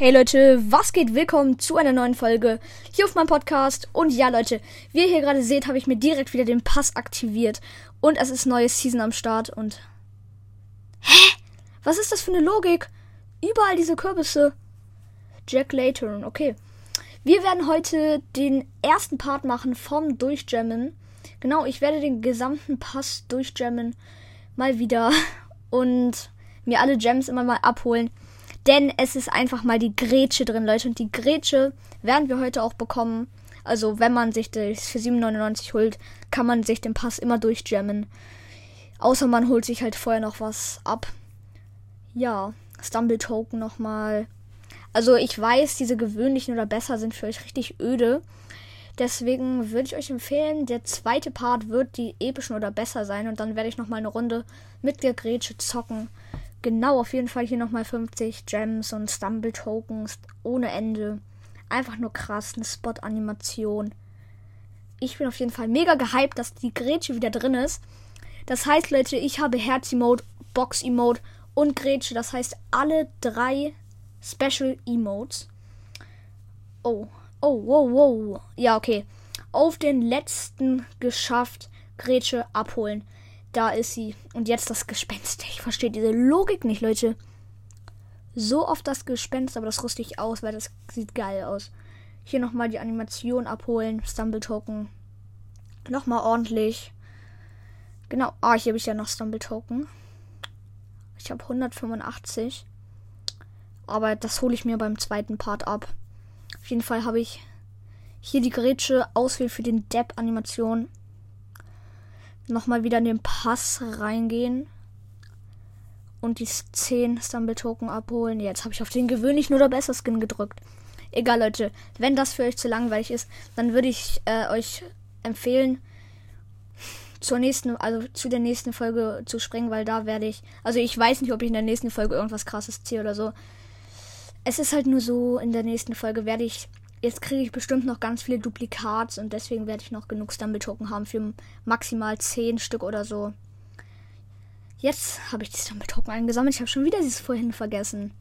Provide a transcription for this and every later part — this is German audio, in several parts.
Hey Leute, was geht? Willkommen zu einer neuen Folge hier auf meinem Podcast. Und ja Leute, wie ihr hier gerade seht, habe ich mir direkt wieder den Pass aktiviert. Und es ist neue Season am Start und... Hä? Was ist das für eine Logik? Überall diese Kürbisse. Jack Layton, okay. Wir werden heute den ersten Part machen vom Durchjammen. Genau, ich werde den gesamten Pass durchjammen. Mal wieder. Und mir alle Gems immer mal abholen. Denn es ist einfach mal die Grätsche drin, Leute. Und die Grätsche werden wir heute auch bekommen. Also, wenn man sich das für 7,99 holt, kann man sich den Pass immer durchjammen. Außer man holt sich halt vorher noch was ab. Ja, Stumble Token nochmal. Also, ich weiß, diese gewöhnlichen oder besser sind für euch richtig öde. Deswegen würde ich euch empfehlen, der zweite Part wird die epischen oder besser sein. Und dann werde ich nochmal eine Runde mit der Grätsche zocken. Genau, auf jeden Fall hier nochmal 50 Gems und Stumble Tokens ohne Ende. Einfach nur krass, eine Spot-Animation. Ich bin auf jeden Fall mega gehypt, dass die Grätsche wieder drin ist. Das heißt, Leute, ich habe Herz-Emote, Box-Emote und Grätsche. Das heißt, alle drei Special Emotes. Oh, oh, wow, wow. Ja, okay. Auf den letzten geschafft. Grätsche abholen. Da ist sie. Und jetzt das Gespenst. Ich verstehe diese Logik nicht, Leute. So oft das Gespenst, aber das rüste ich aus, weil das sieht geil aus. Hier nochmal die Animation abholen. Stumble Token. Nochmal ordentlich. Genau. Ah, hier habe ich ja noch Stumble Token. Ich habe 185. Aber das hole ich mir beim zweiten Part ab. Auf jeden Fall habe ich hier die Grätsche auswählen für den Depp-Animation nochmal wieder in den Pass reingehen und die 10 Stumble Token abholen. Jetzt habe ich auf den gewöhnlichen oder besser Skin gedrückt. Egal, Leute. Wenn das für euch zu langweilig ist, dann würde ich äh, euch empfehlen, zur nächsten, also zu der nächsten Folge zu springen, weil da werde ich, also ich weiß nicht, ob ich in der nächsten Folge irgendwas krasses ziehe oder so. Es ist halt nur so, in der nächsten Folge werde ich Jetzt kriege ich bestimmt noch ganz viele Duplikats und deswegen werde ich noch genug Stumble Token haben für maximal 10 Stück oder so. Jetzt habe ich die Stumble Token eingesammelt. Ich habe schon wieder dieses vorhin vergessen.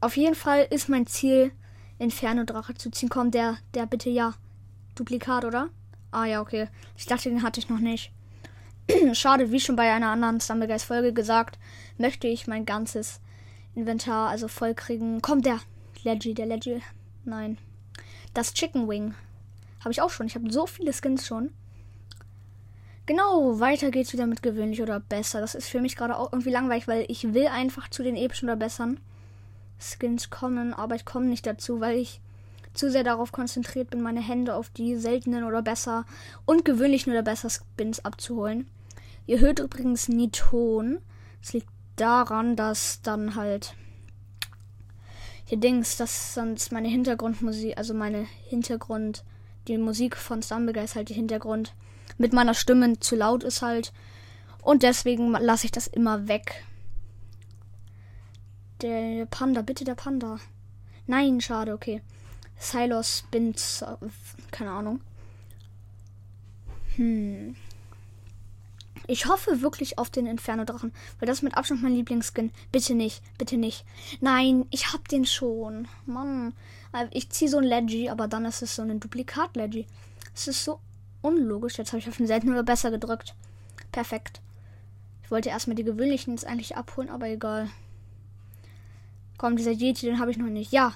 Auf jeden Fall ist mein Ziel, Inferno Drache zu ziehen. Komm, der, der bitte ja. Duplikat, oder? Ah ja, okay. Ich dachte, den hatte ich noch nicht. Schade, wie schon bei einer anderen Stumblegeist Folge gesagt, möchte ich mein ganzes Inventar also voll kriegen. Komm, der, Leggy, der Leggy. Nein. Das Chicken Wing. Habe ich auch schon. Ich habe so viele Skins schon. Genau, weiter geht's wieder mit gewöhnlich oder besser. Das ist für mich gerade auch irgendwie langweilig, weil ich will einfach zu den epischen oder besseren Skins kommen, aber ich komme nicht dazu, weil ich zu sehr darauf konzentriert bin, meine Hände auf die seltenen oder besser und gewöhnlichen oder besser Skins abzuholen. Ihr hört übrigens nie Ton. Das liegt daran, dass dann halt hier Dings, dass sonst meine Hintergrundmusik, also meine Hintergrund, die Musik von Stumbleguy ist halt die Hintergrund mit meiner Stimme zu laut ist halt. Und deswegen lasse ich das immer weg. Der Panda, bitte der Panda. Nein, schade, okay. Silos Bins, keine Ahnung. Hm. Ich hoffe wirklich auf den Inferno-Drachen, weil das ist mit Abstand mein Lieblingsskin. Bitte nicht, bitte nicht. Nein, ich hab den schon. Mann. Ich ziehe so ein Leggy, aber dann ist es so ein Duplikat-Leggy. Es ist so unlogisch. Jetzt habe ich auf den seltenen oder besser gedrückt. Perfekt. Ich wollte erstmal die gewöhnlichen jetzt eigentlich abholen, aber egal. Komm, dieser Yeti, den habe ich noch nicht. Ja.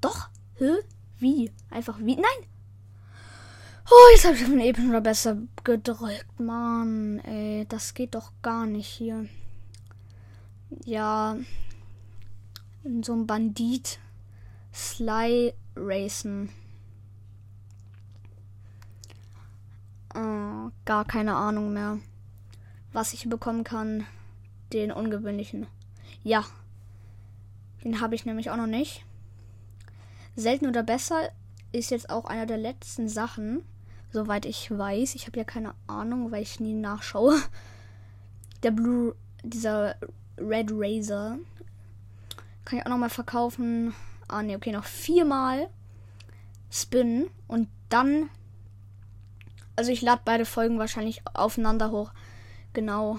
Doch. Hä? Wie? Einfach wie? Nein! Oh, jetzt habe ich auf den epischen oder besser gedrückt. Mann, ey, das geht doch gar nicht hier. Ja, in so einem Bandit Sly Racen. Oh, gar keine Ahnung mehr, was ich bekommen kann. Den ungewöhnlichen. Ja, den habe ich nämlich auch noch nicht. Selten oder besser ist jetzt auch einer der letzten Sachen soweit ich weiß. Ich habe ja keine Ahnung, weil ich nie nachschaue. Der Blue, dieser Red Razor. Kann ich auch nochmal verkaufen. Ah, ne, okay, noch viermal spinnen und dann. Also ich lade beide Folgen wahrscheinlich aufeinander hoch. Genau.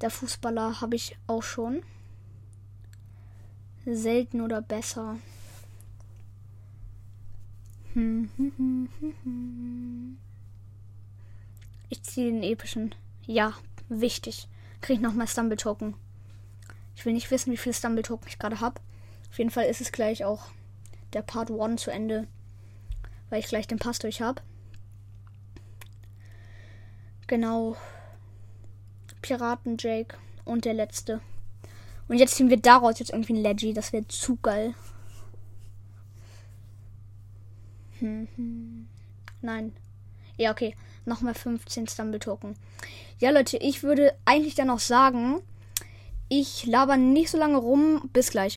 Der Fußballer habe ich auch schon. Selten oder besser. Ich ziehe den epischen. Ja, wichtig. Krieg ich nochmal Stumble Token. Ich will nicht wissen, wie viele Stumble Token ich gerade habe. Auf jeden Fall ist es gleich auch der Part 1 zu Ende, weil ich gleich den Pass durch habe. Genau. Piraten Jake und der letzte. Und jetzt ziehen wir daraus jetzt irgendwie ein Leggy. Das wäre zu geil. Hm, hm. Nein. Ja, okay. Nochmal 15 Stumble Token. Ja, Leute, ich würde eigentlich dann noch sagen, ich laber nicht so lange rum. Bis gleich.